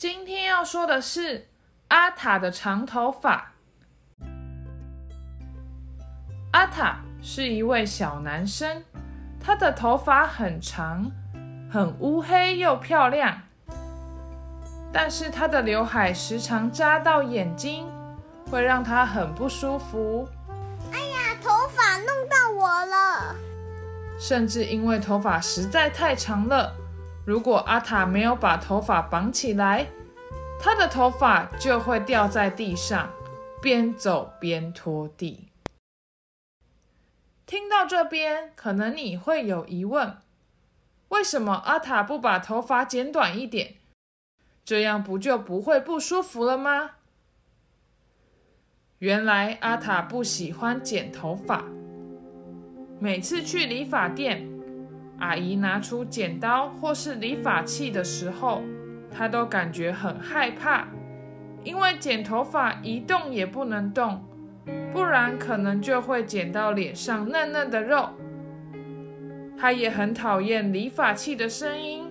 今天要说的是阿塔的长头发。阿塔是一位小男生，他的头发很长，很乌黑又漂亮，但是他的刘海时常扎到眼睛，会让他很不舒服。哎呀，头发弄到我了！甚至因为头发实在太长了，如果阿塔没有把头发绑起来，他的头发就会掉在地上，边走边拖地。听到这边，可能你会有疑问：为什么阿塔不把头发剪短一点？这样不就不会不舒服了吗？原来阿塔不喜欢剪头发。每次去理发店，阿姨拿出剪刀或是理发器的时候，她都感觉很害怕，因为剪头发一动也不能动，不然可能就会剪到脸上嫩嫩的肉。她也很讨厌理发器的声音，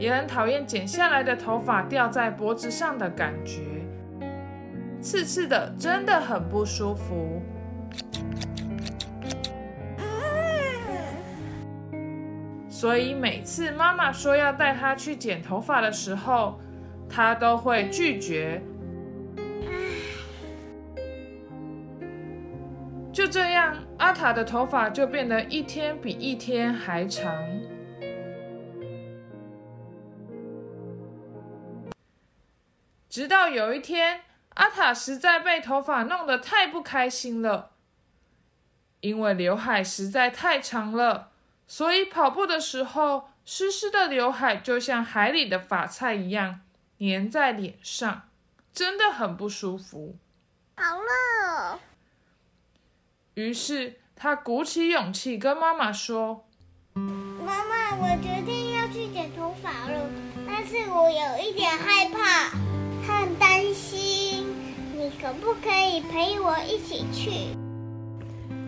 也很讨厌剪下来的头发掉在脖子上的感觉，刺刺的，真的很不舒服。所以每次妈妈说要带他去剪头发的时候，他都会拒绝。就这样，阿塔的头发就变得一天比一天还长。直到有一天，阿塔实在被头发弄得太不开心了，因为刘海实在太长了，所以跑步的时候，湿湿的刘海就像海里的发菜一样粘在脸上，真的很不舒服。好了，于是他鼓起勇气跟妈妈说妈妈，我决定要去剪头发了，但是我有一点害怕，可不可以陪我一起去？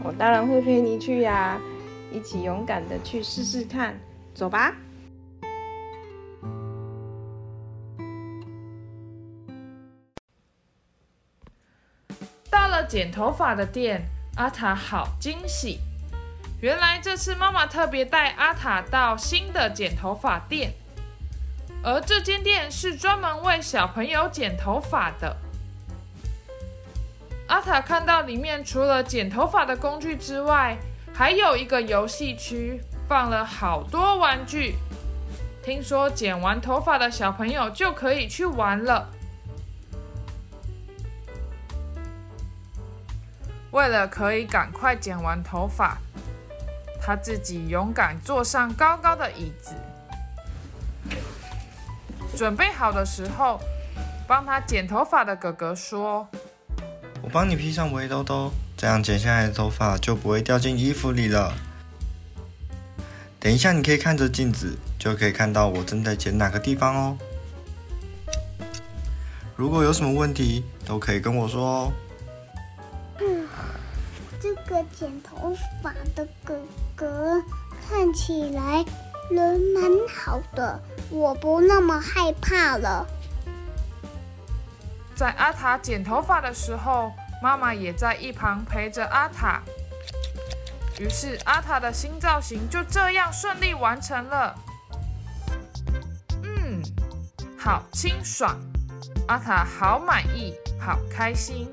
我当然会陪你去呀、一起勇敢的去试试看，走吧。到了剪头发的店，阿塔好惊喜。原来这次妈妈特别带阿塔到新的剪头发店，而这间店是专门为小朋友剪头发的。阿塔看到里面除了剪头发的工具之外，还有一个游戏区，放了好多玩具。听说剪完头发的小朋友就可以去玩了。为了可以赶快剪完头发，他自己勇敢坐上高高的椅子。准备好的时候，帮他剪头发的哥哥说我帮你披上围兜兜，这样剪下来的头发就不会掉进衣服里了。等一下，你可以看着镜子，就可以看到我正在剪哪个地方哦。如果有什么问题，都可以跟我说哦。这个剪头发的哥哥看起来人蛮好的，我不那么害怕了。：“在阿塔剪头发的时候，妈妈也在一旁陪着阿塔。”于是阿塔的新造型就这样顺利完成了。嗯，好清爽，阿塔好满意，好开心。